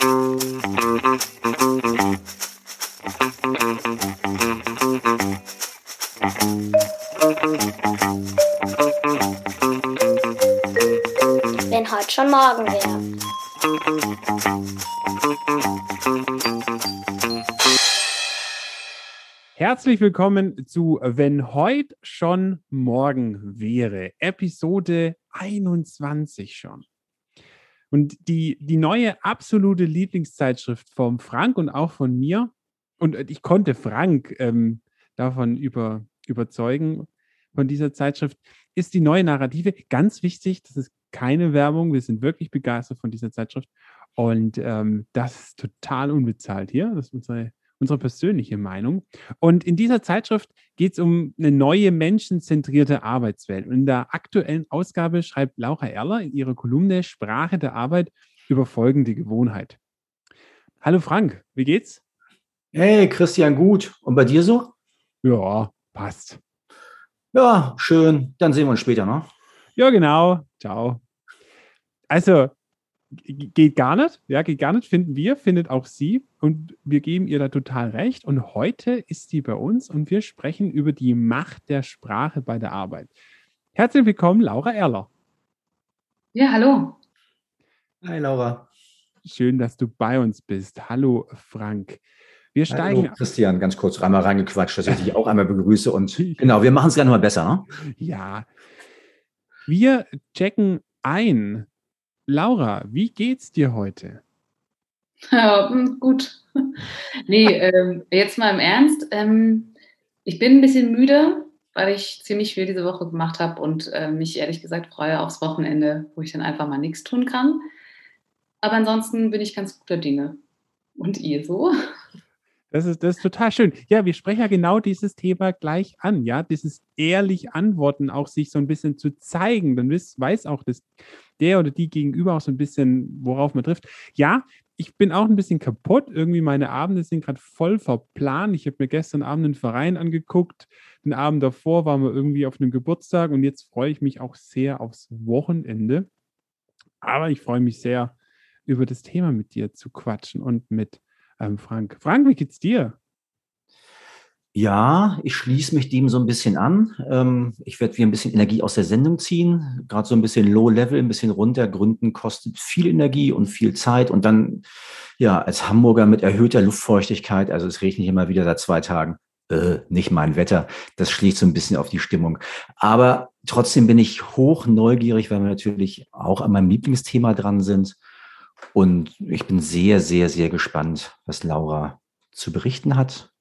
Wenn heute schon morgen wäre. Herzlich willkommen zu Wenn heute schon morgen wäre, Episode 21 schon. Und die, die neue absolute Lieblingszeitschrift vom Frank und auch von mir, und ich konnte Frank ähm, davon über, überzeugen, von dieser Zeitschrift, ist die neue Narrative. Ganz wichtig, das ist keine Werbung, wir sind wirklich begeistert von dieser Zeitschrift. Und ähm, das ist total unbezahlt hier. Das ist unsere unsere persönliche Meinung. Und in dieser Zeitschrift geht es um eine neue menschenzentrierte Arbeitswelt. Und in der aktuellen Ausgabe schreibt Laura Erler in ihrer Kolumne Sprache der Arbeit über folgende Gewohnheit. Hallo Frank, wie geht's? Hey Christian, gut. Und bei dir so? Ja, passt. Ja, schön. Dann sehen wir uns später, ne? Ja, genau. Ciao. Also, geht gar nicht, ja, geht gar nicht, finden wir, findet auch sie und wir geben ihr da total recht. Und heute ist sie bei uns und wir sprechen über die Macht der Sprache bei der Arbeit. Herzlich willkommen, Laura Erler. Ja, hallo. Hi, Laura. Schön, dass du bei uns bist. Hallo, Frank. Wir steigen. Hallo, Christian, ganz kurz einmal reingequatscht, dass ich dich auch einmal begrüße. Und genau, wir machen es gerne mal besser, ne? Ja. Wir checken ein Laura, wie geht's dir heute? Ja, hm, gut. nee, ähm, jetzt mal im Ernst. Ähm, ich bin ein bisschen müde, weil ich ziemlich viel diese Woche gemacht habe und äh, mich ehrlich gesagt freue aufs Wochenende, wo ich dann einfach mal nichts tun kann. Aber ansonsten bin ich ganz guter Dinge. Und ihr so? Das ist, das ist total schön. Ja, wir sprechen ja genau dieses Thema gleich an, ja, dieses ehrlich Antworten, auch sich so ein bisschen zu zeigen. Dann weiß, auch das, der oder die gegenüber auch so ein bisschen, worauf man trifft. Ja, ich bin auch ein bisschen kaputt. Irgendwie meine Abende sind gerade voll verplant. Ich habe mir gestern Abend einen Verein angeguckt. Den Abend davor waren wir irgendwie auf einem Geburtstag und jetzt freue ich mich auch sehr aufs Wochenende. Aber ich freue mich sehr, über das Thema mit dir zu quatschen und mit ähm, Frank. Frank, wie geht's dir? Ja, ich schließe mich dem so ein bisschen an. Ähm, ich werde wieder ein bisschen Energie aus der Sendung ziehen. Gerade so ein bisschen Low-Level, ein bisschen runter. Gründen kostet viel Energie und viel Zeit. Und dann, ja, als Hamburger mit erhöhter Luftfeuchtigkeit, also es regnet immer wieder seit zwei Tagen, äh, nicht mein Wetter. Das schlägt so ein bisschen auf die Stimmung. Aber trotzdem bin ich hoch neugierig, weil wir natürlich auch an meinem Lieblingsthema dran sind. Und ich bin sehr, sehr, sehr gespannt, was Laura zu berichten hat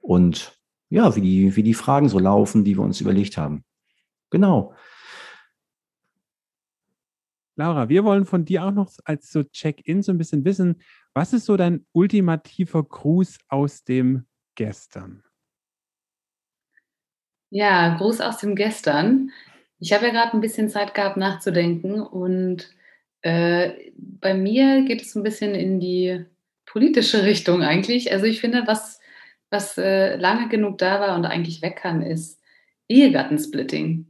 und ja, wie die, wie die Fragen so laufen, die wir uns überlegt haben. Genau. Laura, wir wollen von dir auch noch als so Check-in so ein bisschen wissen, was ist so dein ultimativer Gruß aus dem Gestern? Ja, Gruß aus dem Gestern. Ich habe ja gerade ein bisschen Zeit gehabt nachzudenken und äh, bei mir geht es ein bisschen in die politische Richtung eigentlich. Also ich finde, was, was äh, lange genug da war und eigentlich weg kann, ist Ehegattensplitting.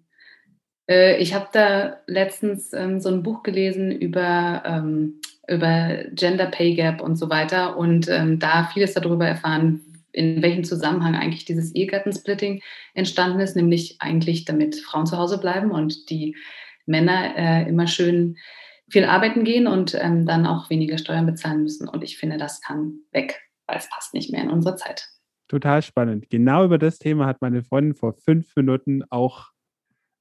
Äh, ich habe da letztens ähm, so ein Buch gelesen über, ähm, über Gender Pay Gap und so weiter und ähm, da vieles darüber erfahren, in welchem Zusammenhang eigentlich dieses Ehegattensplitting entstanden ist, nämlich eigentlich damit Frauen zu Hause bleiben und die Männer äh, immer schön viel arbeiten gehen und ähm, dann auch weniger Steuern bezahlen müssen. Und ich finde, das kann weg, weil es passt nicht mehr in unsere Zeit. Total spannend. Genau über das Thema hat meine Freundin vor fünf Minuten auch.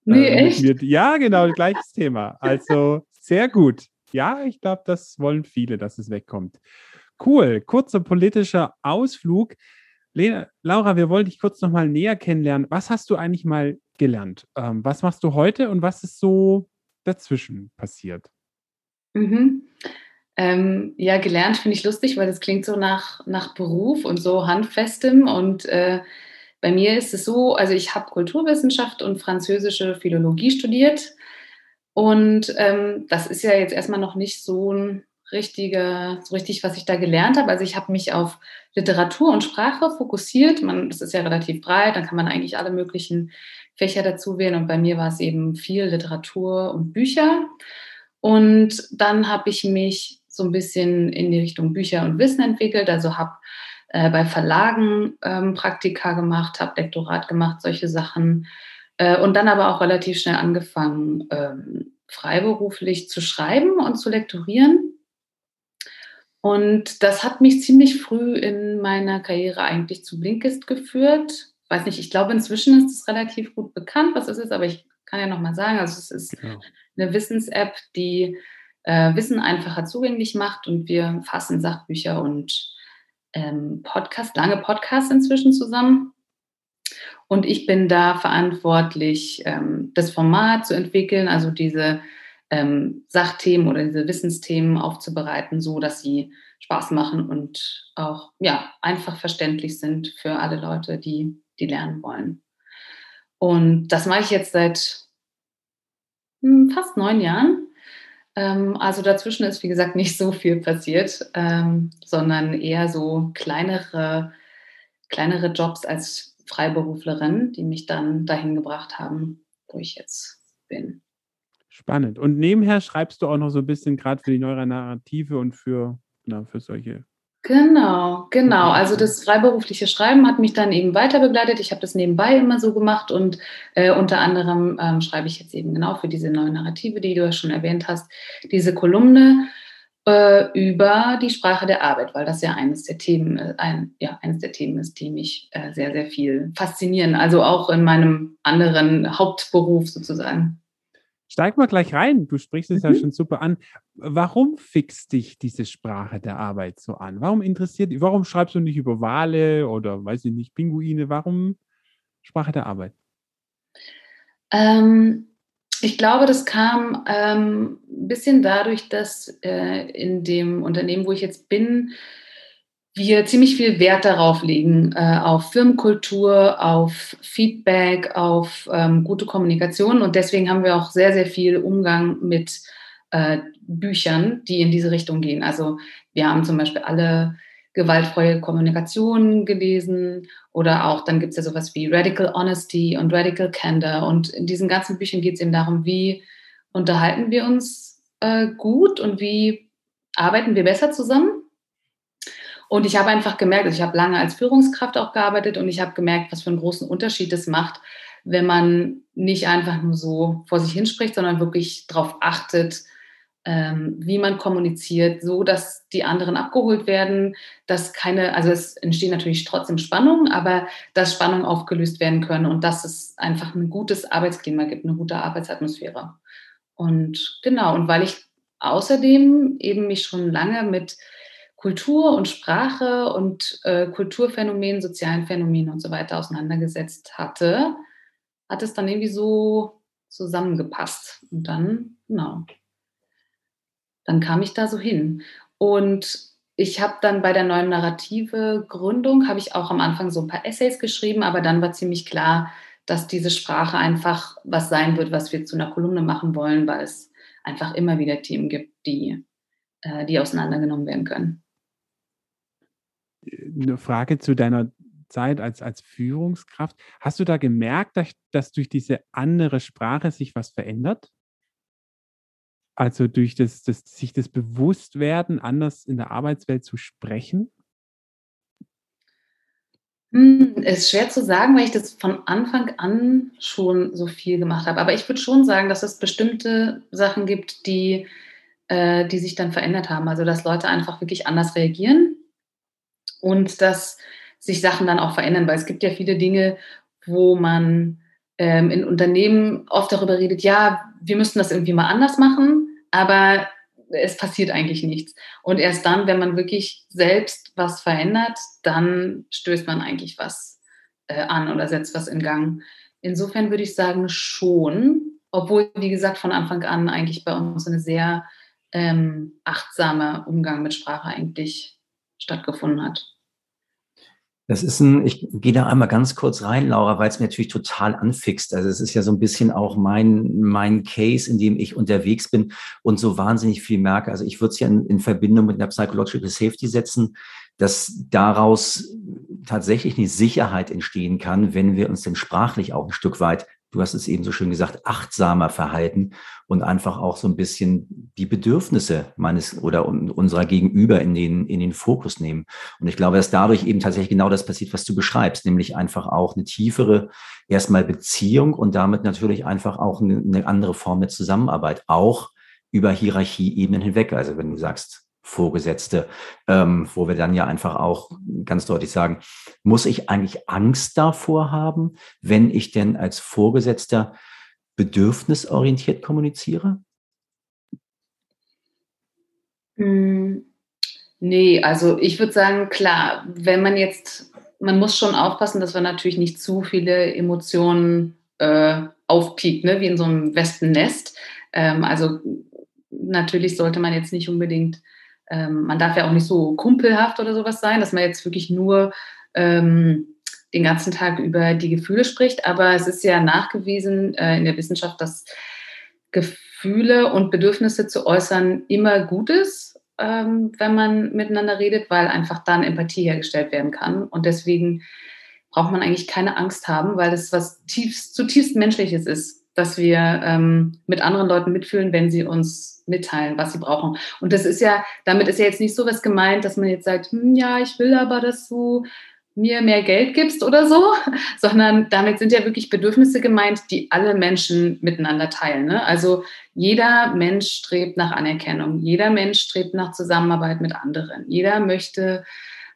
Äh, nee, echt? Mir, ja, genau, gleiches Thema. Also sehr gut. Ja, ich glaube, das wollen viele, dass es wegkommt. Cool. Kurzer politischer Ausflug. Lena, Laura, wir wollen dich kurz nochmal näher kennenlernen. Was hast du eigentlich mal gelernt? Ähm, was machst du heute und was ist so dazwischen passiert? Mhm. Ähm, ja, gelernt finde ich lustig, weil das klingt so nach, nach Beruf und so handfestem. Und äh, bei mir ist es so, also ich habe Kulturwissenschaft und französische Philologie studiert. Und ähm, das ist ja jetzt erstmal noch nicht so ein richtiger, so richtig, was ich da gelernt habe. Also ich habe mich auf Literatur und Sprache fokussiert. Man, das ist ja relativ breit, dann kann man eigentlich alle möglichen Fächer dazu wählen. Und bei mir war es eben viel Literatur und Bücher. Und dann habe ich mich so ein bisschen in die Richtung Bücher und Wissen entwickelt. Also habe äh, bei Verlagen ähm, Praktika gemacht, habe Lektorat gemacht, solche Sachen. Äh, und dann aber auch relativ schnell angefangen, ähm, freiberuflich zu schreiben und zu lektorieren. Und das hat mich ziemlich früh in meiner Karriere eigentlich zu Blinkist geführt. Weiß nicht, ich glaube, inzwischen ist es relativ gut bekannt, was es ist, aber ich kann ja nochmal sagen, also es ist genau. Eine Wissens-App, die äh, Wissen einfacher zugänglich macht und wir fassen Sachbücher und ähm, Podcast, lange Podcasts inzwischen zusammen. Und ich bin da verantwortlich, ähm, das Format zu entwickeln, also diese ähm, Sachthemen oder diese Wissensthemen aufzubereiten, so dass sie Spaß machen und auch ja, einfach verständlich sind für alle Leute, die, die lernen wollen. Und das mache ich jetzt seit fast neun Jahren. Ähm, also dazwischen ist, wie gesagt, nicht so viel passiert, ähm, sondern eher so kleinere, kleinere Jobs als Freiberuflerin, die mich dann dahin gebracht haben, wo ich jetzt bin. Spannend. Und nebenher schreibst du auch noch so ein bisschen gerade für die Neuronarrative und für, na, für solche. Genau, genau. Also das freiberufliche Schreiben hat mich dann eben weiter begleitet. Ich habe das nebenbei immer so gemacht und äh, unter anderem ähm, schreibe ich jetzt eben genau für diese neue Narrative, die du ja schon erwähnt hast, diese Kolumne äh, über die Sprache der Arbeit, weil das ja eines der Themen, äh, ein, ja, eines der Themen ist, die mich äh, sehr, sehr viel faszinieren. Also auch in meinem anderen Hauptberuf sozusagen. Steig mal gleich rein. Du sprichst es mhm. ja schon super an. Warum fixt dich diese Sprache der Arbeit so an? Warum interessiert, warum schreibst du nicht über Wale oder weiß ich nicht, Pinguine? Warum Sprache der Arbeit? Ähm, ich glaube, das kam ähm, ein bisschen dadurch, dass äh, in dem Unternehmen, wo ich jetzt bin, wir ziemlich viel Wert darauf legen, äh, auf Firmenkultur, auf Feedback, auf ähm, gute Kommunikation. Und deswegen haben wir auch sehr, sehr viel Umgang mit äh, Büchern, die in diese Richtung gehen. Also wir haben zum Beispiel alle gewaltfreie Kommunikation gelesen oder auch, dann gibt es ja sowas wie Radical Honesty und Radical Candor. Und in diesen ganzen Büchern geht es eben darum, wie unterhalten wir uns äh, gut und wie arbeiten wir besser zusammen. Und ich habe einfach gemerkt, also ich habe lange als Führungskraft auch gearbeitet und ich habe gemerkt, was für einen großen Unterschied es macht, wenn man nicht einfach nur so vor sich hinspricht, sondern wirklich darauf achtet, ähm, wie man kommuniziert, so dass die anderen abgeholt werden, dass keine, also es entstehen natürlich trotzdem Spannungen, aber dass Spannungen aufgelöst werden können und dass es einfach ein gutes Arbeitsklima gibt, eine gute Arbeitsatmosphäre. Und genau, und weil ich außerdem eben mich schon lange mit Kultur und Sprache und äh, Kulturphänomenen, sozialen Phänomenen und so weiter auseinandergesetzt hatte, hat es dann irgendwie so zusammengepasst. Und dann, genau, dann kam ich da so hin. Und ich habe dann bei der neuen Narrative Gründung, habe ich auch am Anfang so ein paar Essays geschrieben, aber dann war ziemlich klar, dass diese Sprache einfach was sein wird, was wir zu einer Kolumne machen wollen, weil es einfach immer wieder Themen gibt, die, äh, die auseinandergenommen werden können eine Frage zu deiner Zeit als, als Führungskraft. Hast du da gemerkt, dass, dass durch diese andere Sprache sich was verändert? Also durch das, das, sich das Bewusstwerden, anders in der Arbeitswelt zu sprechen? Hm, es ist schwer zu sagen, weil ich das von Anfang an schon so viel gemacht habe. Aber ich würde schon sagen, dass es bestimmte Sachen gibt, die, äh, die sich dann verändert haben. Also dass Leute einfach wirklich anders reagieren und dass sich Sachen dann auch verändern, weil es gibt ja viele Dinge, wo man ähm, in Unternehmen oft darüber redet, ja, wir müssten das irgendwie mal anders machen, aber es passiert eigentlich nichts. Und erst dann, wenn man wirklich selbst was verändert, dann stößt man eigentlich was äh, an oder setzt was in Gang. Insofern würde ich sagen, schon, obwohl, wie gesagt, von Anfang an eigentlich bei uns eine sehr ähm, achtsame Umgang mit Sprache eigentlich stattgefunden hat. Das ist ein, ich gehe da einmal ganz kurz rein, Laura, weil es mir natürlich total anfixt. Also es ist ja so ein bisschen auch mein, mein Case, in dem ich unterwegs bin und so wahnsinnig viel merke. Also ich würde es ja in, in Verbindung mit einer Psychological Safety setzen, dass daraus tatsächlich eine Sicherheit entstehen kann, wenn wir uns denn sprachlich auch ein Stück weit du hast es eben so schön gesagt, achtsamer verhalten und einfach auch so ein bisschen die Bedürfnisse meines oder unserer Gegenüber in den, in den Fokus nehmen. Und ich glaube, dass dadurch eben tatsächlich genau das passiert, was du beschreibst, nämlich einfach auch eine tiefere erstmal Beziehung und damit natürlich einfach auch eine, andere Form der Zusammenarbeit, auch über Hierarchieebenen hinweg. Also wenn du sagst, Vorgesetzte, ähm, wo wir dann ja einfach auch ganz deutlich sagen, muss ich eigentlich Angst davor haben, wenn ich denn als Vorgesetzter bedürfnisorientiert kommuniziere? Hm, nee, also ich würde sagen, klar, wenn man jetzt, man muss schon aufpassen, dass man natürlich nicht zu viele Emotionen äh, aufpiekt, ne, wie in so einem Wespennest. Ähm, also natürlich sollte man jetzt nicht unbedingt ähm, man darf ja auch nicht so kumpelhaft oder sowas sein, dass man jetzt wirklich nur ähm, den ganzen Tag über die Gefühle spricht. Aber es ist ja nachgewiesen äh, in der Wissenschaft, dass Gefühle und Bedürfnisse zu äußern immer gut ist, ähm, wenn man miteinander redet, weil einfach dann Empathie hergestellt werden kann. Und deswegen braucht man eigentlich keine Angst haben, weil es was tiefst, zutiefst Menschliches ist, dass wir ähm, mit anderen Leuten mitfühlen, wenn sie uns mitteilen, was sie brauchen. Und das ist ja, damit ist ja jetzt nicht so was gemeint, dass man jetzt sagt, hm, ja, ich will aber, dass du mir mehr Geld gibst oder so, sondern damit sind ja wirklich Bedürfnisse gemeint, die alle Menschen miteinander teilen. Ne? Also jeder Mensch strebt nach Anerkennung, jeder Mensch strebt nach Zusammenarbeit mit anderen, jeder möchte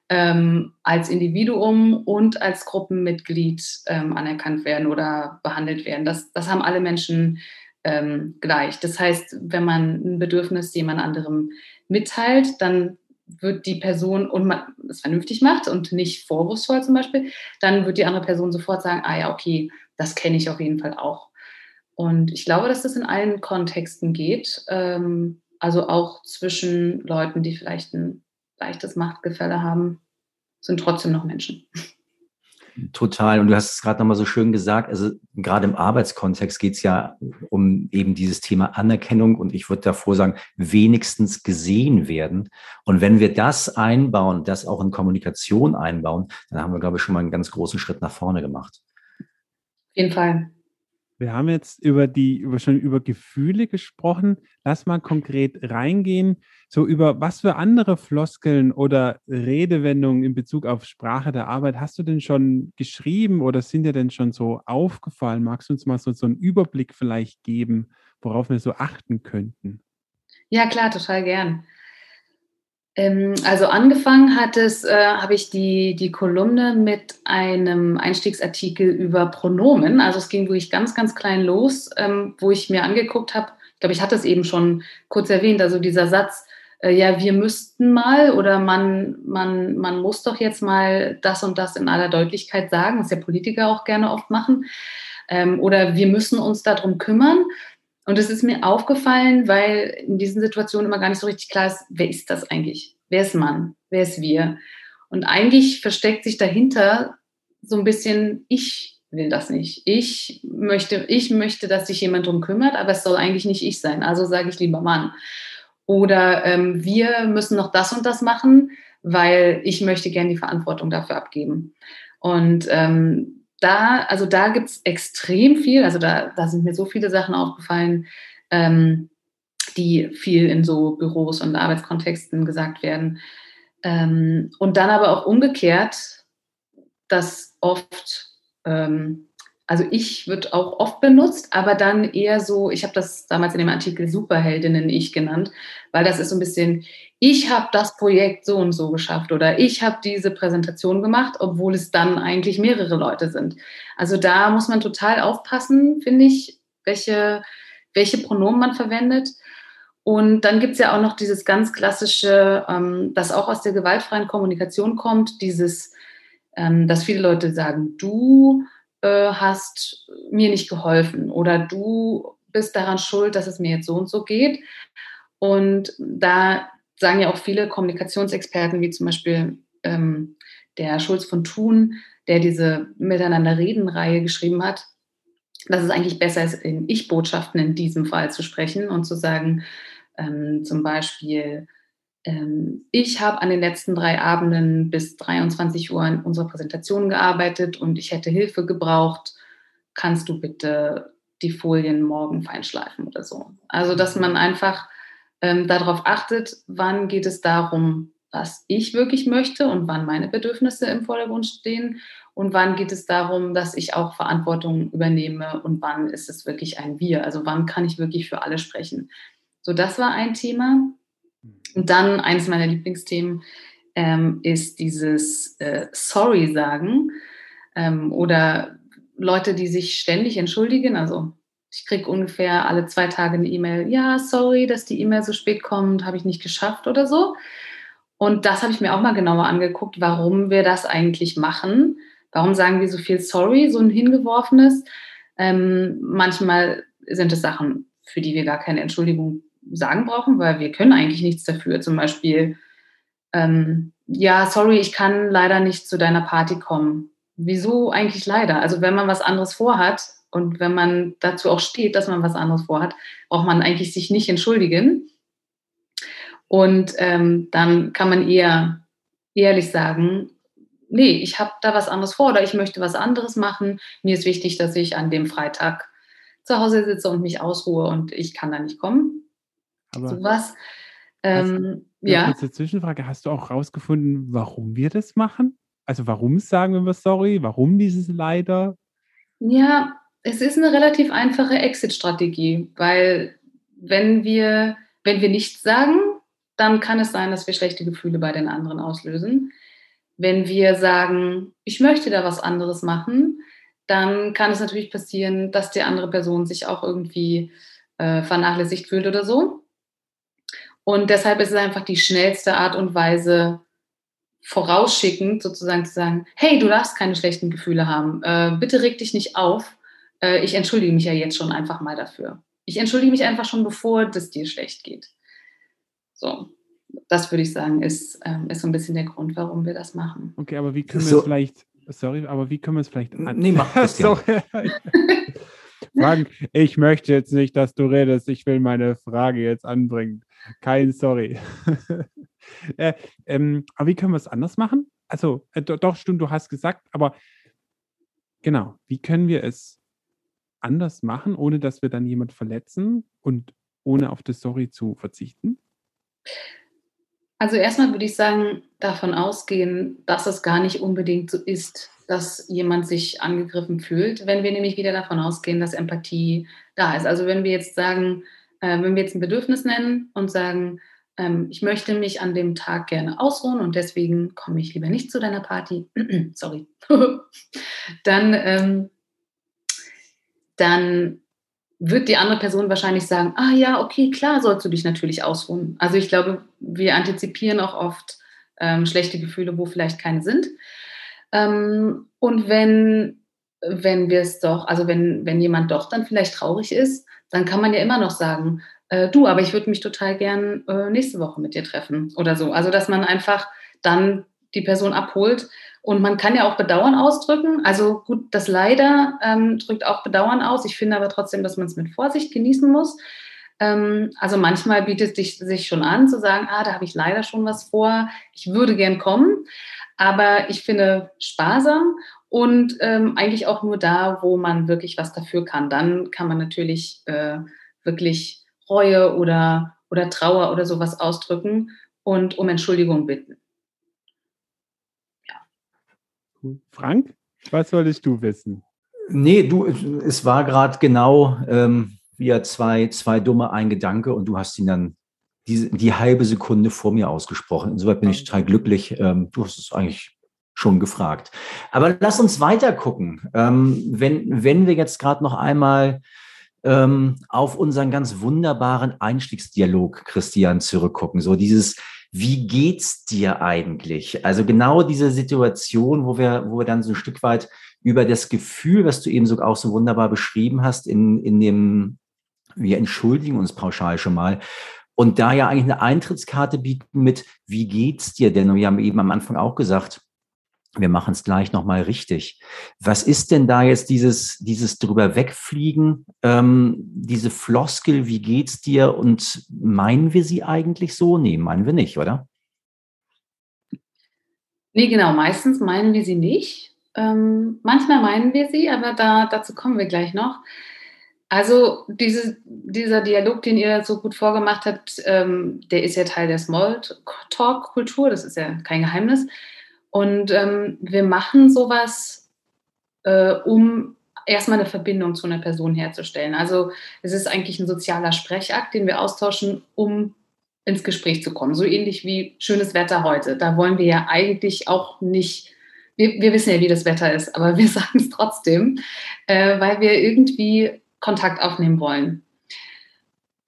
ähm, als Individuum und als Gruppenmitglied ähm, anerkannt werden oder behandelt werden. Das, das haben alle Menschen ähm, gleich. Das heißt, wenn man ein Bedürfnis jemand anderem mitteilt, dann wird die Person und man es vernünftig macht und nicht vorwurfsvoll zum Beispiel, dann wird die andere Person sofort sagen, ah ja, okay, das kenne ich auf jeden Fall auch. Und ich glaube, dass das in allen Kontexten geht, ähm, also auch zwischen Leuten, die vielleicht ein leichtes Machtgefälle haben, sind trotzdem noch Menschen. Total. Und du hast es gerade nochmal so schön gesagt, also gerade im Arbeitskontext geht es ja um eben dieses Thema Anerkennung und ich würde davor sagen, wenigstens gesehen werden. Und wenn wir das einbauen, das auch in Kommunikation einbauen, dann haben wir, glaube ich, schon mal einen ganz großen Schritt nach vorne gemacht. Auf jeden Fall. Wir haben jetzt über die, über, schon über Gefühle gesprochen. Lass mal konkret reingehen. So über was für andere Floskeln oder Redewendungen in Bezug auf Sprache der Arbeit hast du denn schon geschrieben oder sind dir denn schon so aufgefallen? Magst du uns mal so, so einen Überblick vielleicht geben, worauf wir so achten könnten? Ja, klar, total gern. Ähm, also angefangen hat es, äh, habe ich die, die Kolumne mit einem Einstiegsartikel über Pronomen. Also es ging wirklich ganz, ganz klein los, ähm, wo ich mir angeguckt habe, ich glaube, ich hatte es eben schon kurz erwähnt, also dieser Satz, äh, ja, wir müssten mal oder man, man, man muss doch jetzt mal das und das in aller Deutlichkeit sagen, was ja Politiker auch gerne oft machen. Ähm, oder wir müssen uns darum kümmern. Und es ist mir aufgefallen, weil in diesen Situationen immer gar nicht so richtig klar ist, wer ist das eigentlich? Wer ist Mann? Wer ist wir? Und eigentlich versteckt sich dahinter so ein bisschen, ich will das nicht. Ich möchte, ich möchte, dass sich jemand darum kümmert, aber es soll eigentlich nicht ich sein. Also sage ich lieber Mann. Oder ähm, wir müssen noch das und das machen, weil ich möchte gerne die Verantwortung dafür abgeben. Und ähm, da, also da gibt es extrem viel, also da, da sind mir so viele Sachen aufgefallen, ähm, die viel in so Büros und Arbeitskontexten gesagt werden. Ähm, und dann aber auch umgekehrt, dass oft, ähm, also ich wird auch oft benutzt, aber dann eher so, ich habe das damals in dem Artikel Superheldinnen ich genannt, weil das ist so ein bisschen, ich habe das Projekt so und so geschafft oder ich habe diese Präsentation gemacht, obwohl es dann eigentlich mehrere Leute sind. Also da muss man total aufpassen, finde ich, welche, welche Pronomen man verwendet. Und dann gibt es ja auch noch dieses ganz klassische, ähm, das auch aus der gewaltfreien Kommunikation kommt, dieses, ähm, dass viele Leute sagen, du äh, hast mir nicht geholfen oder du bist daran schuld, dass es mir jetzt so und so geht. Und da sagen ja auch viele Kommunikationsexperten, wie zum Beispiel ähm, der Schulz von Thun, der diese Miteinander-Reden-Reihe geschrieben hat, dass es eigentlich besser ist, in Ich-Botschaften in diesem Fall zu sprechen und zu sagen, ähm, zum Beispiel, ich habe an den letzten drei Abenden bis 23 Uhr an unserer Präsentation gearbeitet und ich hätte Hilfe gebraucht kannst du bitte die Folien morgen feinschleifen oder so. Also, dass man einfach ähm, darauf achtet, wann geht es darum, was ich wirklich möchte und wann meine Bedürfnisse im Vordergrund stehen und wann geht es darum, dass ich auch Verantwortung übernehme und wann ist es wirklich ein Wir, also wann kann ich wirklich für alle sprechen. So, das war ein Thema. Und dann eines meiner Lieblingsthemen ähm, ist dieses äh, Sorry sagen ähm, oder Leute, die sich ständig entschuldigen. Also ich kriege ungefähr alle zwei Tage eine E-Mail, ja, sorry, dass die E-Mail so spät kommt, habe ich nicht geschafft oder so. Und das habe ich mir auch mal genauer angeguckt, warum wir das eigentlich machen. Warum sagen wir so viel sorry, so ein hingeworfenes? Ähm, manchmal sind es Sachen, für die wir gar keine Entschuldigung sagen brauchen, weil wir können eigentlich nichts dafür. Zum Beispiel, ähm, ja, sorry, ich kann leider nicht zu deiner Party kommen. Wieso eigentlich leider? Also wenn man was anderes vorhat und wenn man dazu auch steht, dass man was anderes vorhat, braucht man eigentlich sich nicht entschuldigen. Und ähm, dann kann man eher ehrlich sagen, nee, ich habe da was anderes vor oder ich möchte was anderes machen. Mir ist wichtig, dass ich an dem Freitag zu Hause sitze und mich ausruhe und ich kann da nicht kommen. Aber sowas. Ähm, ja. Kurze Zwischenfrage: Hast du auch rausgefunden, warum wir das machen? Also, warum sagen wir sorry? Warum dieses leider? Ja, es ist eine relativ einfache Exit-Strategie, weil wenn wir, wenn wir nichts sagen, dann kann es sein, dass wir schlechte Gefühle bei den anderen auslösen. Wenn wir sagen, ich möchte da was anderes machen, dann kann es natürlich passieren, dass die andere Person sich auch irgendwie äh, vernachlässigt fühlt oder so. Und deshalb ist es einfach die schnellste Art und Weise, vorausschickend sozusagen zu sagen, hey, du darfst keine schlechten Gefühle haben. Äh, bitte reg dich nicht auf. Äh, ich entschuldige mich ja jetzt schon einfach mal dafür. Ich entschuldige mich einfach schon, bevor es dir schlecht geht. So, das würde ich sagen, ist, ähm, ist so ein bisschen der Grund, warum wir das machen. Okay, aber wie können wir so. es vielleicht, sorry, aber wie können wir es vielleicht an Nee, mach das ja. Frank, ich möchte jetzt nicht, dass du redest. Ich will meine Frage jetzt anbringen. Kein Sorry. äh, ähm, aber wie können wir es anders machen? Also, äh, doch, stimmt, du hast gesagt, aber genau, wie können wir es anders machen, ohne dass wir dann jemand verletzen und ohne auf das Sorry zu verzichten? Also erstmal würde ich sagen, davon ausgehen, dass es gar nicht unbedingt so ist, dass jemand sich angegriffen fühlt, wenn wir nämlich wieder davon ausgehen, dass Empathie da ist. Also wenn wir jetzt sagen, äh, wenn wir jetzt ein Bedürfnis nennen und sagen, ähm, ich möchte mich an dem Tag gerne ausruhen und deswegen komme ich lieber nicht zu deiner Party, sorry, dann, ähm, dann wird die andere Person wahrscheinlich sagen, ah ja, okay, klar sollst du dich natürlich ausruhen. Also ich glaube, wir antizipieren auch oft ähm, schlechte Gefühle, wo vielleicht keine sind. Ähm, und wenn, wenn wir es doch, also wenn, wenn jemand doch dann vielleicht traurig ist, dann kann man ja immer noch sagen, äh, du, aber ich würde mich total gern äh, nächste Woche mit dir treffen oder so. Also dass man einfach dann die Person abholt. Und man kann ja auch Bedauern ausdrücken. Also gut, das Leider ähm, drückt auch Bedauern aus. Ich finde aber trotzdem, dass man es mit Vorsicht genießen muss. Ähm, also manchmal bietet es sich schon an zu sagen, ah, da habe ich leider schon was vor. Ich würde gern kommen. Aber ich finde sparsam und ähm, eigentlich auch nur da, wo man wirklich was dafür kann. Dann kann man natürlich äh, wirklich Reue oder, oder Trauer oder sowas ausdrücken und um Entschuldigung bitten. Ja. Frank, was solltest du wissen? Nee, du, es war gerade genau ähm, wie zwei, zwei dumme ein Gedanke und du hast ihn dann die, die halbe Sekunde vor mir ausgesprochen. Insoweit bin ich total glücklich. Ähm, du hast es eigentlich schon gefragt. Aber lass uns weiter gucken. Ähm, wenn, wenn wir jetzt gerade noch einmal ähm, auf unseren ganz wunderbaren Einstiegsdialog, Christian, zurückgucken. So dieses, wie geht's dir eigentlich? Also genau diese Situation, wo wir, wo wir dann so ein Stück weit über das Gefühl, was du eben so auch so wunderbar beschrieben hast, in, in dem, wir entschuldigen uns pauschal schon mal, und da ja eigentlich eine Eintrittskarte bieten mit, wie geht's dir denn? Und wir haben eben am Anfang auch gesagt, wir machen es gleich nochmal richtig. Was ist denn da jetzt dieses, dieses drüber wegfliegen, ähm, diese Floskel, wie geht's dir? Und meinen wir sie eigentlich so? Nee, meinen wir nicht, oder? Nee, genau, meistens meinen wir sie nicht. Ähm, manchmal meinen wir sie, aber da, dazu kommen wir gleich noch. Also diese, dieser Dialog, den ihr so gut vorgemacht habt, ähm, der ist ja Teil der Smalltalk-Kultur, das ist ja kein Geheimnis. Und ähm, wir machen sowas, äh, um erstmal eine Verbindung zu einer Person herzustellen. Also es ist eigentlich ein sozialer Sprechakt, den wir austauschen, um ins Gespräch zu kommen. So ähnlich wie schönes Wetter heute. Da wollen wir ja eigentlich auch nicht, wir, wir wissen ja, wie das Wetter ist, aber wir sagen es trotzdem, äh, weil wir irgendwie Kontakt aufnehmen wollen.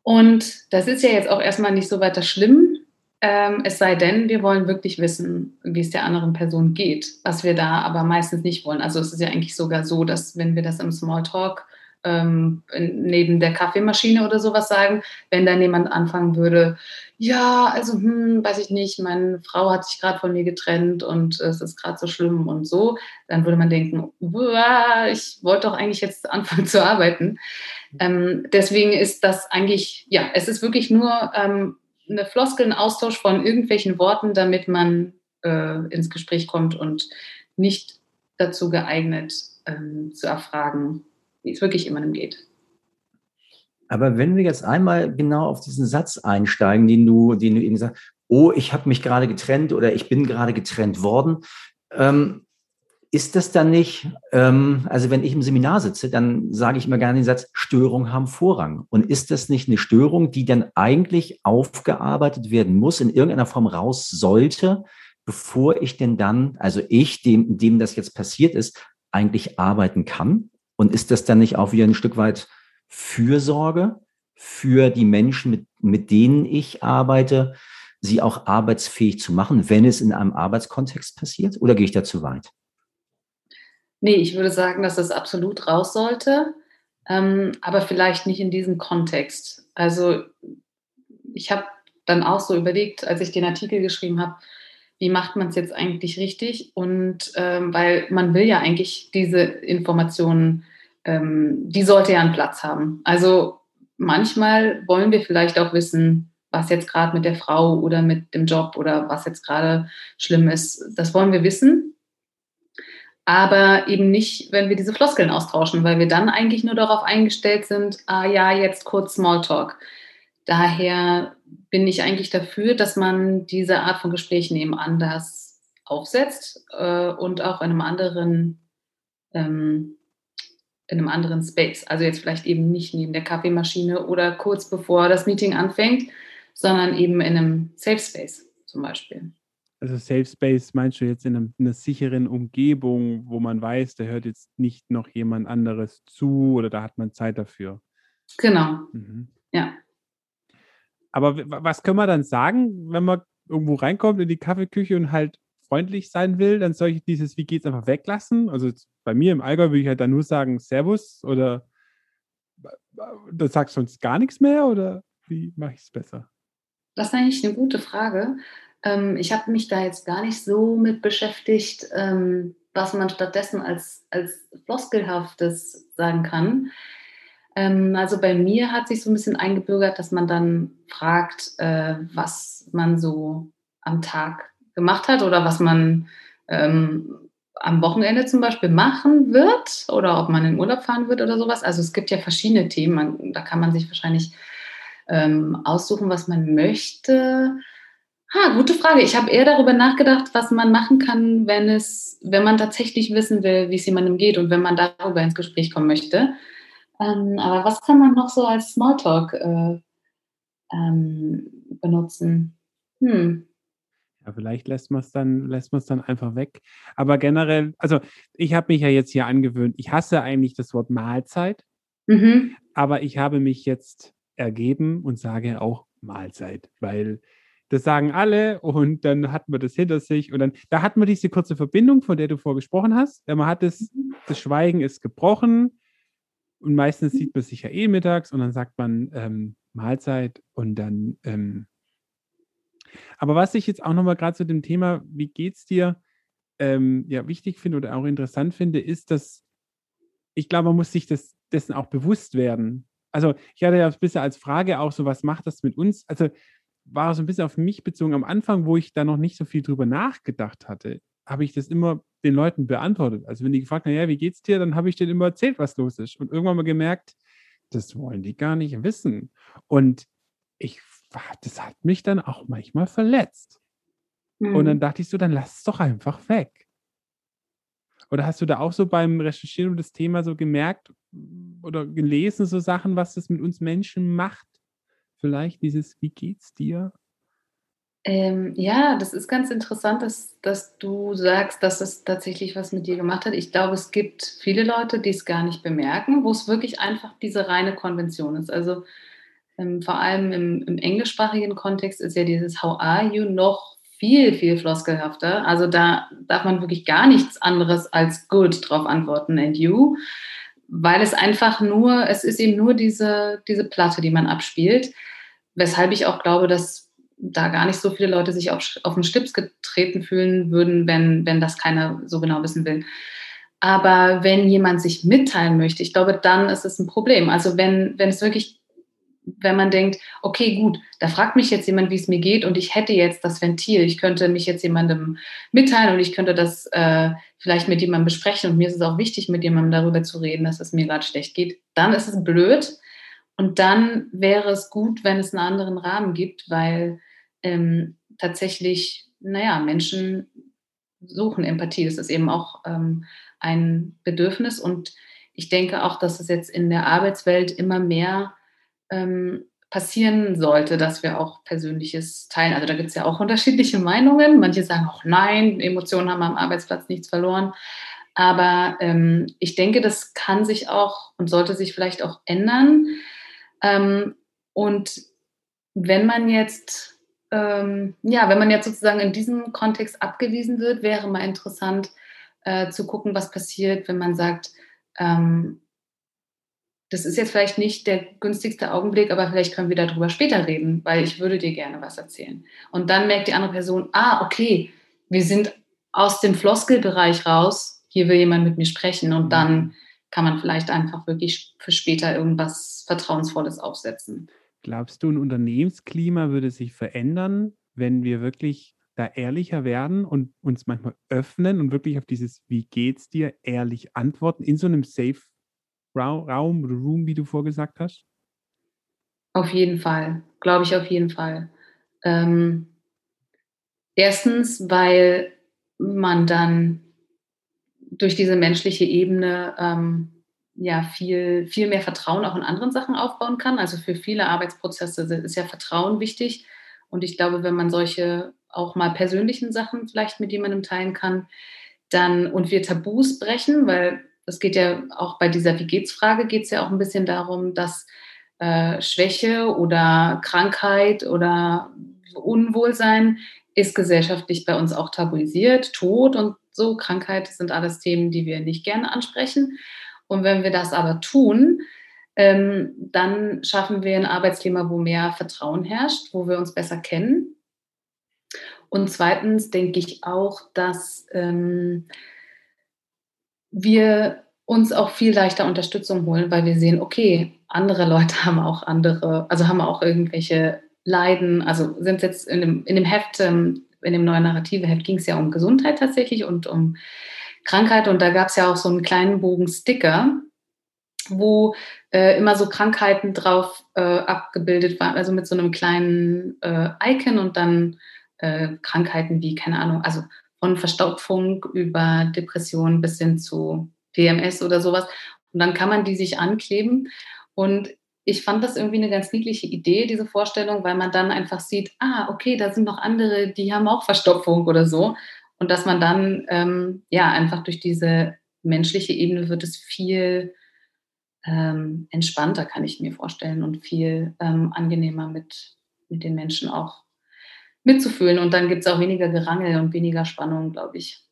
Und das ist ja jetzt auch erstmal nicht so weiter schlimm, ähm, es sei denn, wir wollen wirklich wissen, wie es der anderen Person geht, was wir da aber meistens nicht wollen. Also es ist ja eigentlich sogar so, dass wenn wir das im Smalltalk ähm, neben der Kaffeemaschine oder sowas sagen, wenn dann jemand anfangen würde, ja, also hm, weiß ich nicht, meine Frau hat sich gerade von mir getrennt und es ist gerade so schlimm und so, dann würde man denken, ich wollte doch eigentlich jetzt anfangen zu arbeiten. Ähm, deswegen ist das eigentlich, ja, es ist wirklich nur ähm, eine Floskel, ein Austausch von irgendwelchen Worten, damit man äh, ins Gespräch kommt und nicht dazu geeignet ähm, zu erfragen, wie es wirklich jemandem geht. Aber wenn wir jetzt einmal genau auf diesen Satz einsteigen, den du, den du eben sagst, oh, ich habe mich gerade getrennt oder ich bin gerade getrennt worden, ähm, ist das dann nicht, ähm, also wenn ich im Seminar sitze, dann sage ich immer gerne den Satz, Störungen haben Vorrang. Und ist das nicht eine Störung, die dann eigentlich aufgearbeitet werden muss, in irgendeiner Form raus sollte, bevor ich denn dann, also ich, dem, dem das jetzt passiert ist, eigentlich arbeiten kann? Und ist das dann nicht auch wieder ein Stück weit Fürsorge für die Menschen, mit, mit denen ich arbeite, sie auch arbeitsfähig zu machen, wenn es in einem Arbeitskontext passiert? Oder gehe ich da zu weit? Nee, ich würde sagen, dass das absolut raus sollte, ähm, aber vielleicht nicht in diesem Kontext. Also ich habe dann auch so überlegt, als ich den Artikel geschrieben habe, wie macht man es jetzt eigentlich richtig? Und ähm, weil man will ja eigentlich diese Informationen, ähm, die sollte ja einen Platz haben. Also manchmal wollen wir vielleicht auch wissen, was jetzt gerade mit der Frau oder mit dem Job oder was jetzt gerade schlimm ist. Das wollen wir wissen aber eben nicht, wenn wir diese Floskeln austauschen, weil wir dann eigentlich nur darauf eingestellt sind, ah ja, jetzt kurz Smalltalk. Daher bin ich eigentlich dafür, dass man diese Art von Gesprächen eben anders aufsetzt äh, und auch in einem anderen ähm, in einem anderen Space. Also jetzt vielleicht eben nicht neben der Kaffeemaschine oder kurz bevor das Meeting anfängt, sondern eben in einem Safe Space zum Beispiel. Also Safe Space meinst du jetzt in, einem, in einer sicheren Umgebung, wo man weiß, da hört jetzt nicht noch jemand anderes zu oder da hat man Zeit dafür? Genau. Mhm. Ja. Aber was können wir dann sagen, wenn man irgendwo reinkommt in die Kaffeeküche und halt freundlich sein will, dann soll ich dieses Wie geht's einfach weglassen? Also bei mir im Allgäu würde ich halt dann nur sagen Servus oder da sagst du sonst gar nichts mehr oder wie mache ich es besser? Das ist eigentlich eine gute Frage. Ähm, ich habe mich da jetzt gar nicht so mit beschäftigt, ähm, was man stattdessen als, als Floskelhaftes sagen kann. Ähm, also bei mir hat sich so ein bisschen eingebürgert, dass man dann fragt, äh, was man so am Tag gemacht hat oder was man ähm, am Wochenende zum Beispiel machen wird oder ob man in Urlaub fahren wird oder sowas. Also es gibt ja verschiedene Themen, man, da kann man sich wahrscheinlich ähm, aussuchen, was man möchte. Ha, gute Frage. Ich habe eher darüber nachgedacht, was man machen kann, wenn es, wenn man tatsächlich wissen will, wie es jemandem geht und wenn man darüber ins Gespräch kommen möchte. Ähm, aber was kann man noch so als Smalltalk äh, ähm, benutzen? Hm. Ja, vielleicht lässt man es dann, lässt man es dann einfach weg. Aber generell, also ich habe mich ja jetzt hier angewöhnt. Ich hasse eigentlich das Wort Mahlzeit, mhm. aber ich habe mich jetzt ergeben und sage auch Mahlzeit, weil das sagen alle und dann hat man das hinter sich und dann, da hat man diese kurze Verbindung, von der du vorgesprochen hast. Man hat es, das Schweigen ist gebrochen und meistens sieht man sich ja eh mittags und dann sagt man ähm, Mahlzeit und dann. Ähm, aber was ich jetzt auch nochmal gerade zu dem Thema, wie geht's dir, ähm, ja, wichtig finde oder auch interessant finde, ist, dass ich glaube, man muss sich das, dessen auch bewusst werden. Also ich hatte ja ein bisschen als Frage auch so, was macht das mit uns? Also war so ein bisschen auf mich bezogen. Am Anfang, wo ich da noch nicht so viel drüber nachgedacht hatte, habe ich das immer den Leuten beantwortet. Also wenn die gefragt haben, ja, wie geht's dir, dann habe ich denen immer erzählt, was los ist. Und irgendwann mal gemerkt, das wollen die gar nicht wissen. Und ich, das hat mich dann auch manchmal verletzt. Mhm. Und dann mhm. dachte ich so, dann lass es doch einfach weg. Oder hast du da auch so beim Recherchieren um das Thema so gemerkt oder gelesen, so Sachen, was das mit uns Menschen macht? Vielleicht dieses, wie geht's dir? Ähm, ja, das ist ganz interessant, dass, dass du sagst, dass es tatsächlich was mit dir gemacht hat. Ich glaube, es gibt viele Leute, die es gar nicht bemerken, wo es wirklich einfach diese reine Konvention ist. Also ähm, vor allem im, im, englischsprachigen Kontext ist ja dieses How are you noch viel, viel floskelhafter. Also da darf man wirklich gar nichts anderes als good drauf antworten and you, weil es einfach nur, es ist eben nur diese, diese Platte, die man abspielt, weshalb ich auch glaube, dass da gar nicht so viele Leute sich auf, auf den Schlips getreten fühlen würden, wenn, wenn das keiner so genau wissen will. Aber wenn jemand sich mitteilen möchte, ich glaube, dann ist es ein Problem. Also wenn, wenn es wirklich, wenn man denkt, okay, gut, da fragt mich jetzt jemand, wie es mir geht und ich hätte jetzt das Ventil, ich könnte mich jetzt jemandem mitteilen und ich könnte das äh, vielleicht mit jemandem besprechen und mir ist es auch wichtig, mit jemandem darüber zu reden, dass es mir gerade schlecht geht, dann ist es blöd und dann wäre es gut, wenn es einen anderen Rahmen gibt, weil ähm, tatsächlich, naja, Menschen suchen Empathie. Das ist eben auch ähm, ein Bedürfnis. Und ich denke auch, dass es jetzt in der Arbeitswelt immer mehr ähm, passieren sollte, dass wir auch Persönliches teilen. Also da gibt es ja auch unterschiedliche Meinungen. Manche sagen auch nein, Emotionen haben am Arbeitsplatz nichts verloren. Aber ähm, ich denke, das kann sich auch und sollte sich vielleicht auch ändern. Ähm, und wenn man jetzt ähm, ja, wenn man jetzt sozusagen in diesem Kontext abgewiesen wird, wäre mal interessant äh, zu gucken, was passiert, wenn man sagt, ähm, das ist jetzt vielleicht nicht der günstigste Augenblick, aber vielleicht können wir darüber später reden, weil ich würde dir gerne was erzählen. Und dann merkt die andere Person, ah, okay, wir sind aus dem Floskelbereich raus, hier will jemand mit mir sprechen und dann kann man vielleicht einfach wirklich für später irgendwas Vertrauensvolles aufsetzen. Glaubst du, ein Unternehmensklima würde sich verändern, wenn wir wirklich da ehrlicher werden und uns manchmal öffnen und wirklich auf dieses Wie geht's dir ehrlich antworten in so einem Safe Raum oder Room, wie du vorgesagt hast? Auf jeden Fall, glaube ich auf jeden Fall. Ähm, erstens, weil man dann durch diese menschliche Ebene ähm, ja viel, viel mehr Vertrauen auch in anderen Sachen aufbauen kann. Also für viele Arbeitsprozesse ist ja Vertrauen wichtig. Und ich glaube, wenn man solche auch mal persönlichen Sachen vielleicht mit jemandem teilen kann, dann und wir Tabus brechen, weil es geht ja auch bei dieser Wie geht's Frage geht es ja auch ein bisschen darum, dass äh, Schwäche oder Krankheit oder Unwohlsein ist gesellschaftlich bei uns auch tabuisiert, Tod und so Krankheit sind alles Themen, die wir nicht gerne ansprechen. Und wenn wir das aber tun, ähm, dann schaffen wir ein Arbeitsklima, wo mehr Vertrauen herrscht, wo wir uns besser kennen. Und zweitens denke ich auch, dass ähm, wir uns auch viel leichter Unterstützung holen, weil wir sehen, okay, andere Leute haben auch andere, also haben auch irgendwelche Leiden, also sind jetzt in dem, in dem Heft, ähm, in dem neuen Narrative-Heft ging es ja um Gesundheit tatsächlich und um Krankheit und da gab es ja auch so einen kleinen Bogen Sticker, wo äh, immer so Krankheiten drauf äh, abgebildet waren, also mit so einem kleinen äh, Icon und dann äh, Krankheiten wie, keine Ahnung, also von Verstopfung über Depression bis hin zu PMS oder sowas. Und dann kann man die sich ankleben. Und ich fand das irgendwie eine ganz niedliche Idee, diese Vorstellung, weil man dann einfach sieht, ah, okay, da sind noch andere, die haben auch Verstopfung oder so. Und dass man dann, ähm, ja, einfach durch diese menschliche Ebene wird es viel ähm, entspannter, kann ich mir vorstellen, und viel ähm, angenehmer mit, mit den Menschen auch mitzufühlen. Und dann gibt es auch weniger Gerangel und weniger Spannung, glaube ich.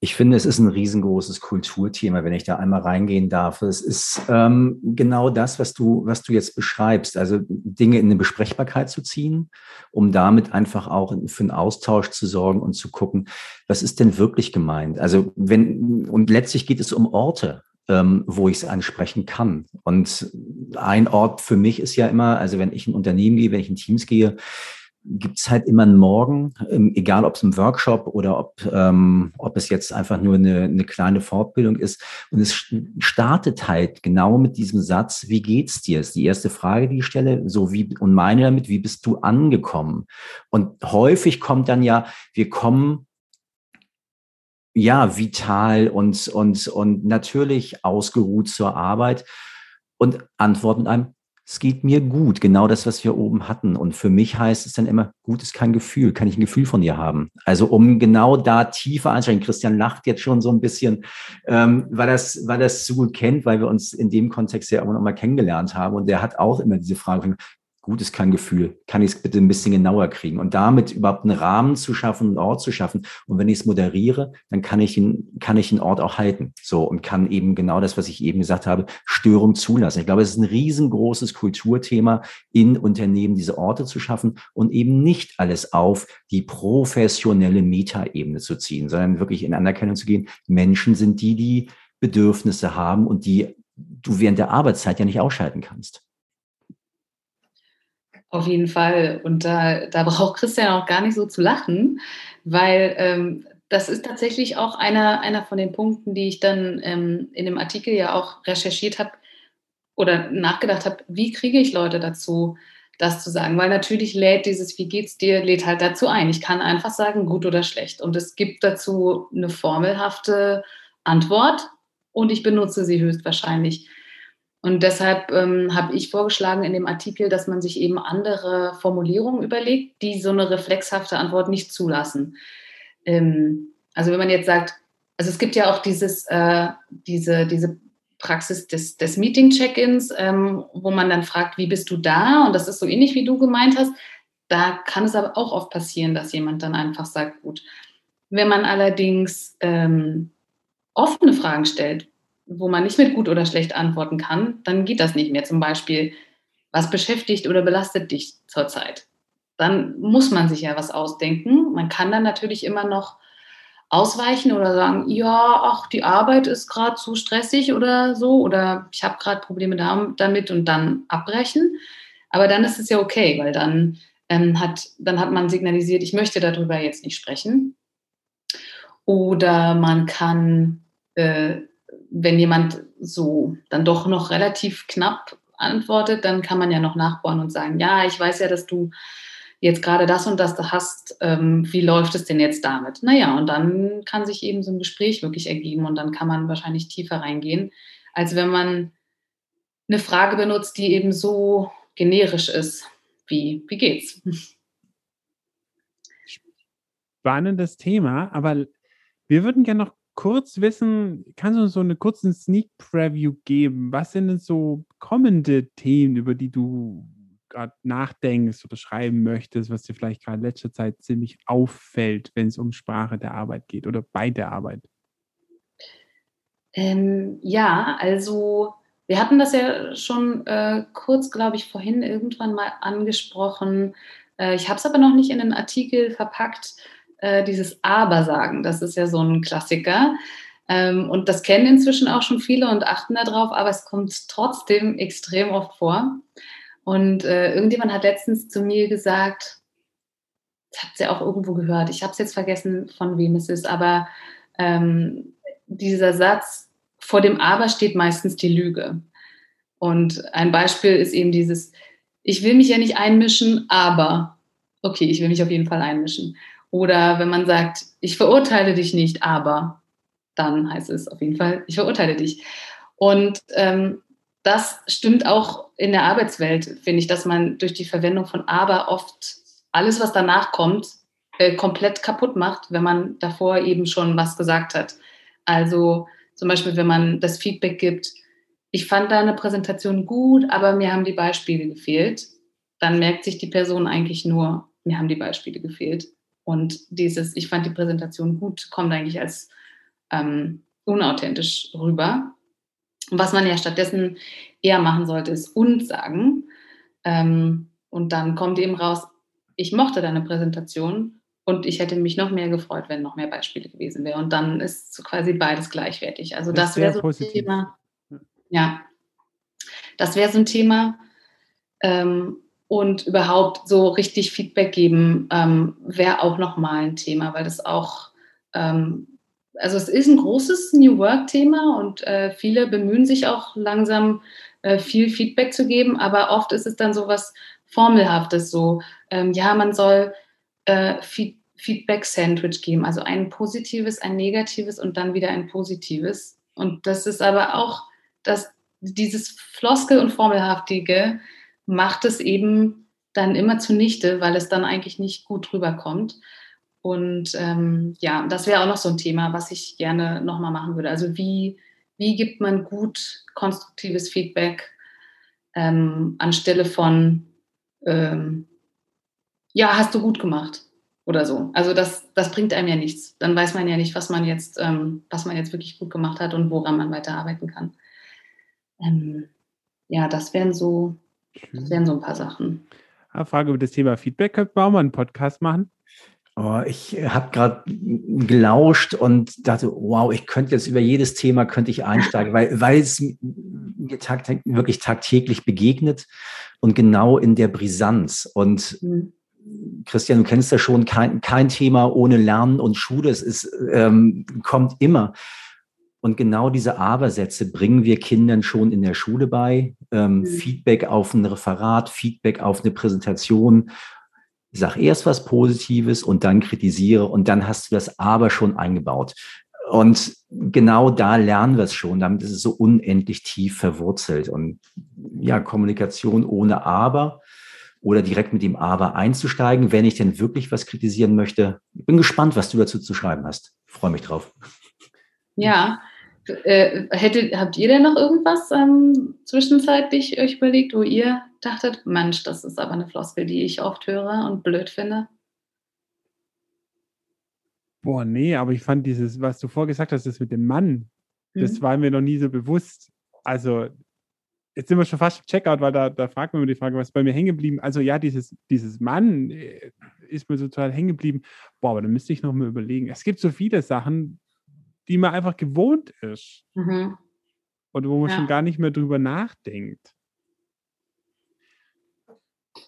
Ich finde, es ist ein riesengroßes Kulturthema, wenn ich da einmal reingehen darf. Es ist ähm, genau das, was du, was du jetzt beschreibst. Also Dinge in eine Besprechbarkeit zu ziehen, um damit einfach auch für einen Austausch zu sorgen und zu gucken, was ist denn wirklich gemeint? Also wenn, und letztlich geht es um Orte, ähm, wo ich es ansprechen kann. Und ein Ort für mich ist ja immer, also wenn ich in Unternehmen gehe, wenn ich in Teams gehe, gibt es halt immer einen Morgen, ähm, egal ob es ein Workshop oder ob, ähm, ob es jetzt einfach nur eine, eine kleine Fortbildung ist. Und es startet halt genau mit diesem Satz, wie geht's dir? Ist die erste Frage, die ich stelle, so wie, und meine damit, wie bist du angekommen? Und häufig kommt dann ja, wir kommen ja, vital und, und, und natürlich ausgeruht zur Arbeit und antworten einem, es geht mir gut, genau das, was wir oben hatten. Und für mich heißt es dann immer, gut ist kein Gefühl, kann ich ein Gefühl von dir haben. Also um genau da tiefer einsteigen. Christian lacht jetzt schon so ein bisschen, ähm, weil das, weil das so gut kennt, weil wir uns in dem Kontext ja auch noch mal kennengelernt haben. Und der hat auch immer diese Frage, gut ist kein Gefühl, kann ich es bitte ein bisschen genauer kriegen und damit überhaupt einen Rahmen zu schaffen, einen Ort zu schaffen. Und wenn ich es moderiere, dann kann ich ihn, kann ich den Ort auch halten. So und kann eben genau das, was ich eben gesagt habe, Störung zulassen. Ich glaube, es ist ein riesengroßes Kulturthema in Unternehmen, diese Orte zu schaffen und eben nicht alles auf die professionelle Metaebene zu ziehen, sondern wirklich in Anerkennung zu gehen. Menschen sind die, die Bedürfnisse haben und die du während der Arbeitszeit ja nicht ausschalten kannst. Auf jeden Fall. Und da, da braucht Christian auch gar nicht so zu lachen, weil ähm, das ist tatsächlich auch einer, einer von den Punkten, die ich dann ähm, in dem Artikel ja auch recherchiert habe oder nachgedacht habe, wie kriege ich Leute dazu, das zu sagen? Weil natürlich lädt dieses Wie geht's dir, lädt halt dazu ein. Ich kann einfach sagen, gut oder schlecht. Und es gibt dazu eine formelhafte Antwort und ich benutze sie höchstwahrscheinlich. Und deshalb ähm, habe ich vorgeschlagen in dem Artikel, dass man sich eben andere Formulierungen überlegt, die so eine reflexhafte Antwort nicht zulassen. Ähm, also wenn man jetzt sagt, also es gibt ja auch dieses, äh, diese, diese Praxis des, des Meeting-Check-ins, ähm, wo man dann fragt, wie bist du da? Und das ist so ähnlich, wie du gemeint hast. Da kann es aber auch oft passieren, dass jemand dann einfach sagt, gut. Wenn man allerdings ähm, offene Fragen stellt, wo man nicht mit gut oder schlecht antworten kann, dann geht das nicht mehr. Zum Beispiel, was beschäftigt oder belastet dich zurzeit? Dann muss man sich ja was ausdenken. Man kann dann natürlich immer noch ausweichen oder sagen, ja, ach, die Arbeit ist gerade zu stressig oder so oder ich habe gerade Probleme damit und dann abbrechen. Aber dann ist es ja okay, weil dann, ähm, hat, dann hat man signalisiert, ich möchte darüber jetzt nicht sprechen. Oder man kann äh, wenn jemand so dann doch noch relativ knapp antwortet, dann kann man ja noch nachbohren und sagen, ja, ich weiß ja, dass du jetzt gerade das und das hast, ähm, wie läuft es denn jetzt damit? Naja, und dann kann sich eben so ein Gespräch wirklich ergeben und dann kann man wahrscheinlich tiefer reingehen, als wenn man eine Frage benutzt, die eben so generisch ist, wie, wie geht's? Spannendes Thema, aber wir würden gerne noch kurz wissen, kannst du uns so eine kurze Sneak Preview geben? Was sind denn so kommende Themen, über die du gerade nachdenkst oder schreiben möchtest, was dir vielleicht gerade in letzter Zeit ziemlich auffällt, wenn es um Sprache der Arbeit geht oder bei der Arbeit? Ähm, ja, also wir hatten das ja schon äh, kurz, glaube ich, vorhin irgendwann mal angesprochen. Äh, ich habe es aber noch nicht in den Artikel verpackt äh, dieses Aber sagen. Das ist ja so ein Klassiker. Ähm, und das kennen inzwischen auch schon viele und achten darauf, aber es kommt trotzdem extrem oft vor. Und äh, irgendjemand hat letztens zu mir gesagt, das habt ihr auch irgendwo gehört, ich habe es jetzt vergessen, von wem es ist, aber ähm, dieser Satz, vor dem Aber steht meistens die Lüge. Und ein Beispiel ist eben dieses, ich will mich ja nicht einmischen, aber okay, ich will mich auf jeden Fall einmischen. Oder wenn man sagt, ich verurteile dich nicht, aber dann heißt es auf jeden Fall, ich verurteile dich. Und ähm, das stimmt auch in der Arbeitswelt, finde ich, dass man durch die Verwendung von aber oft alles, was danach kommt, äh, komplett kaputt macht, wenn man davor eben schon was gesagt hat. Also zum Beispiel, wenn man das Feedback gibt, ich fand deine Präsentation gut, aber mir haben die Beispiele gefehlt, dann merkt sich die Person eigentlich nur, mir haben die Beispiele gefehlt. Und dieses, ich fand die Präsentation gut, kommt eigentlich als ähm, unauthentisch rüber. Und was man ja stattdessen eher machen sollte, ist und sagen. Ähm, und dann kommt eben raus, ich mochte deine Präsentation und ich hätte mich noch mehr gefreut, wenn noch mehr Beispiele gewesen wären. Und dann ist quasi beides gleichwertig. Also das, das wäre so positiv. ein Thema. Ja, das wäre so ein Thema. Ähm, Und überhaupt so richtig Feedback geben ähm, wäre auch nochmal ein Thema, weil das auch, ähm, also es ist ein großes New Work-Thema und äh, viele bemühen sich auch langsam äh, viel Feedback zu geben, aber oft ist es dann so was Formelhaftes, so, ähm, ja, man soll äh, Feed Feedback-Sandwich geben, also ein positives, ein negatives und dann wieder ein positives. Und das ist aber auch, dass dieses Floskel- und Formelhaftige macht es eben dann immer zunichte, weil es dann eigentlich nicht gut rüberkommt. Und ähm, ja, das wäre auch noch so ein Thema, was ich gerne nochmal machen würde. Also wie, wie gibt man gut konstruktives Feedback ähm, anstelle von, ähm, ja, hast du gut gemacht oder so. Also das, das bringt einem ja nichts. Dann weiß man ja nicht, was man jetzt, ähm, was man jetzt wirklich gut gemacht hat und woran man weiterarbeiten kann. Ähm, ja, das wären so, das wären so ein paar Sachen. Eine Frage über das Thema Feedback. Könnte man auch mal einen Podcast machen? Oh, ich habe gerade gelauscht und dachte, wow, ich könnte jetzt über jedes Thema könnte ich einsteigen, weil, weil es mir tag, wirklich tagtäglich begegnet und genau in der Brisanz. Und mhm. Christian, du kennst ja schon, kein, kein Thema ohne Lernen und Schule. Es ist, ähm, kommt immer. Und genau diese Aber-Sätze bringen wir Kindern schon in der Schule bei. Ähm, mhm. Feedback auf ein Referat, Feedback auf eine Präsentation. Ich sag erst was Positives und dann kritisiere und dann hast du das Aber schon eingebaut. Und genau da lernen wir es schon. Damit ist es so unendlich tief verwurzelt. Und ja, Kommunikation ohne Aber oder direkt mit dem Aber einzusteigen, wenn ich denn wirklich was kritisieren möchte. Ich bin gespannt, was du dazu zu schreiben hast. Ich freue mich drauf. Ja, äh, hättet, habt ihr denn noch irgendwas ähm, zwischenzeitlich euch überlegt, wo ihr dachtet, Mensch, das ist aber eine Floskel, die ich oft höre und blöd finde? Boah, nee, aber ich fand dieses, was du vorgesagt hast, das mit dem Mann, mhm. das war mir noch nie so bewusst. Also jetzt sind wir schon fast im Checkout, weil da, da fragt man mir die Frage, was ist bei mir hängen geblieben? Also ja, dieses, dieses Mann äh, ist mir total hängen geblieben. Boah, aber da müsste ich noch mal überlegen. Es gibt so viele Sachen, die man einfach gewohnt ist. Mhm. Und wo man ja. schon gar nicht mehr drüber nachdenkt.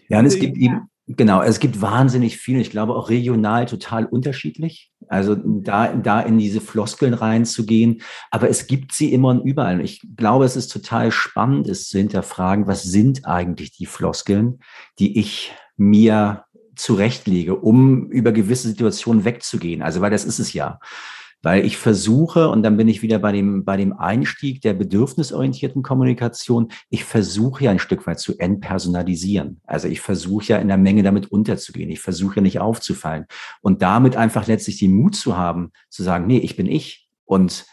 Ja, und es gibt eben, Genau, es gibt wahnsinnig viel. Ich glaube auch regional total unterschiedlich. Also da, da in diese Floskeln reinzugehen. Aber es gibt sie immer und überall. Und ich glaube, es ist total spannend, es zu hinterfragen, was sind eigentlich die Floskeln, die ich mir zurechtlege, um über gewisse Situationen wegzugehen. Also, weil das ist es ja. Weil ich versuche, und dann bin ich wieder bei dem, bei dem Einstieg der bedürfnisorientierten Kommunikation, ich versuche ja ein Stück weit zu entpersonalisieren. Also ich versuche ja in der Menge damit unterzugehen. Ich versuche ja nicht aufzufallen. Und damit einfach letztlich den Mut zu haben, zu sagen, nee, ich bin ich. Und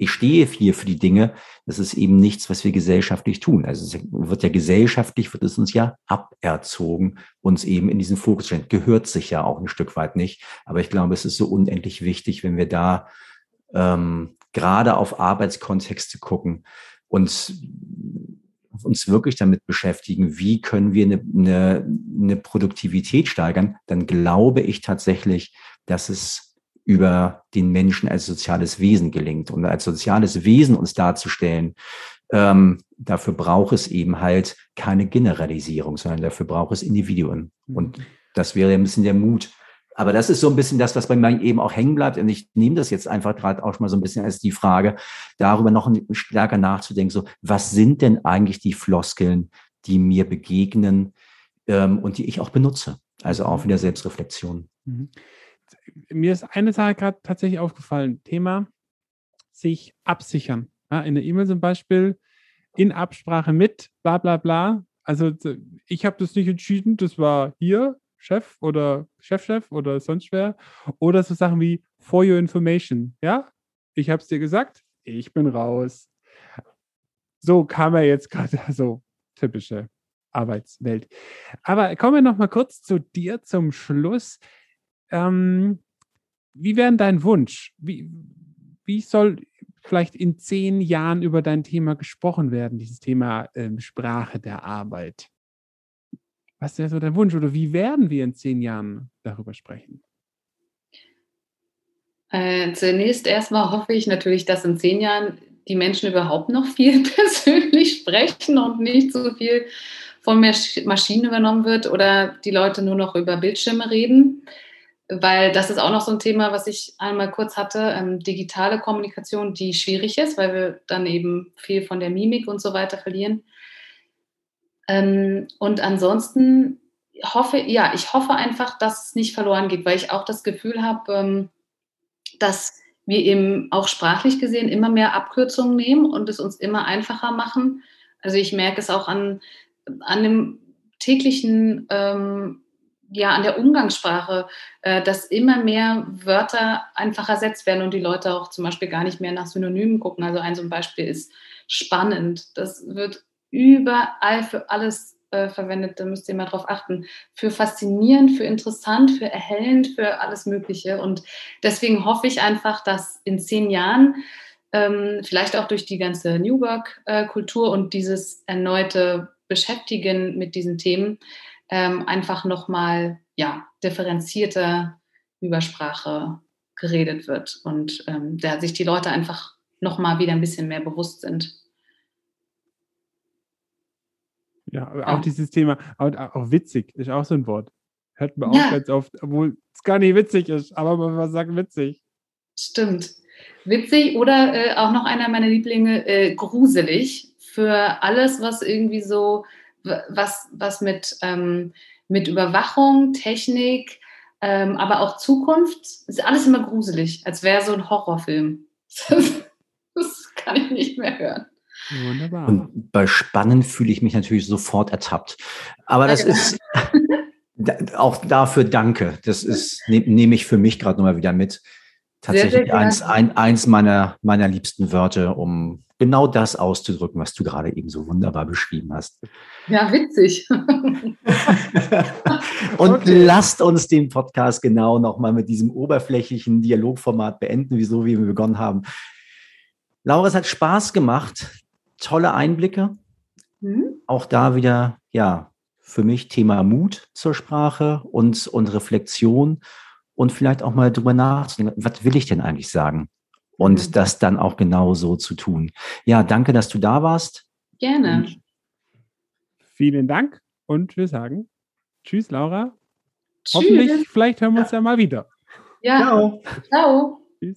ich stehe hier für die Dinge, das ist eben nichts, was wir gesellschaftlich tun. Also es wird ja gesellschaftlich, wird es uns ja aberzogen, uns eben in diesen Fokus stellen. Gehört sich ja auch ein Stück weit nicht. Aber ich glaube, es ist so unendlich wichtig, wenn wir da ähm, gerade auf Arbeitskontexte gucken und uns wirklich damit beschäftigen, wie können wir eine, eine, eine Produktivität steigern, dann glaube ich tatsächlich, dass es über den Menschen als soziales Wesen gelingt. Und als soziales Wesen uns darzustellen, ähm, dafür braucht es eben halt keine Generalisierung, sondern dafür braucht es Individuen. Mhm. Und das wäre ein bisschen der Mut. Aber das ist so ein bisschen das, was bei mir eben auch hängen bleibt. Und ich nehme das jetzt einfach gerade auch mal so ein bisschen als die Frage, darüber noch stärker nachzudenken. So, was sind denn eigentlich die Floskeln, die mir begegnen ähm, und die ich auch benutze? Also auch wieder Selbstreflexion. Mhm mir ist eine Sache gerade tatsächlich aufgefallen. Thema sich absichern. Ja, in der E-Mail zum Beispiel in Absprache mit bla bla bla. Also ich habe das nicht entschieden, das war hier Chef oder Chefchef oder sonst wer. Oder so Sachen wie for your information. Ja, ich habe es dir gesagt, ich bin raus. So kam er jetzt gerade, so typische Arbeitswelt. Aber kommen wir noch mal kurz zu dir zum Schluss. Ähm, wie wäre dein Wunsch? Wie, wie soll vielleicht in zehn Jahren über dein Thema gesprochen werden, dieses Thema ähm, Sprache der Arbeit? Was wäre so dein Wunsch oder wie werden wir in zehn Jahren darüber sprechen? Äh, zunächst erstmal hoffe ich natürlich, dass in zehn Jahren die Menschen überhaupt noch viel persönlich sprechen und nicht so viel von Maschinen übernommen wird oder die Leute nur noch über Bildschirme reden. Weil das ist auch noch so ein Thema, was ich einmal kurz hatte, ähm, digitale Kommunikation, die schwierig ist, weil wir dann eben viel von der Mimik und so weiter verlieren. Ähm, und ansonsten hoffe, ja, ich hoffe einfach, dass es nicht verloren geht, weil ich auch das Gefühl habe, ähm, dass wir eben auch sprachlich gesehen immer mehr Abkürzungen nehmen und es uns immer einfacher machen. Also ich merke es auch an, an dem täglichen, ähm, ja, an der Umgangssprache, äh, dass immer mehr Wörter einfach ersetzt werden und die Leute auch zum Beispiel gar nicht mehr nach Synonymen gucken. Also ein so Beispiel ist spannend. Das wird überall für alles äh, verwendet, da müsst ihr mal drauf achten. Für faszinierend, für interessant, für erhellend, für alles Mögliche. Und deswegen hoffe ich einfach, dass in zehn Jahren, ähm, vielleicht auch durch die ganze New Work-Kultur und dieses erneute Beschäftigen mit diesen Themen, ähm, einfach nochmal ja, differenzierter über Sprache geredet wird und ähm, da sich die Leute einfach nochmal wieder ein bisschen mehr bewusst sind. Ja, auch ja. dieses Thema, auch, auch, witzig ist auch so ein Wort. Hört man ja. auch ganz oft, obwohl es gar nicht witzig ist, aber man sagt witzig. Stimmt. Witzig oder äh, auch noch einer meiner Lieblinge, äh, gruselig. Für alles, was irgendwie so, was, was mit, ähm, mit Überwachung, Technik, ähm, aber auch Zukunft, ist alles immer gruselig, als wäre so ein Horrorfilm. das kann ich nicht mehr hören. Wunderbar. Und bei Spannen fühle ich mich natürlich sofort ertappt. Aber das genau. ist auch dafür danke. Das ist, ne, nehme ich für mich gerade nochmal wieder mit. Tatsächlich sehr, sehr eins, ein, eins meiner, meiner liebsten Wörter, um genau das auszudrücken, was du gerade eben so wunderbar beschrieben hast. Ja, witzig. Und okay. lasst uns den Podcast genau nochmal mit diesem oberflächlichen Dialogformat beenden, wieso wie wir begonnen haben. Laura, es hat Spaß gemacht tolle Einblicke. Mhm. Auch da wieder, ja, für mich Thema Mut zur Sprache und, und Reflexion und vielleicht auch mal drüber nachzudenken, was will ich denn eigentlich sagen? Und mhm. das dann auch genau so zu tun. Ja, danke, dass du da warst. Gerne. Und vielen Dank und wir sagen Tschüss, Laura. Tschüss. Hoffentlich, vielleicht hören wir uns ja, ja mal wieder. Ja. Ciao. Ciao. Tschüss.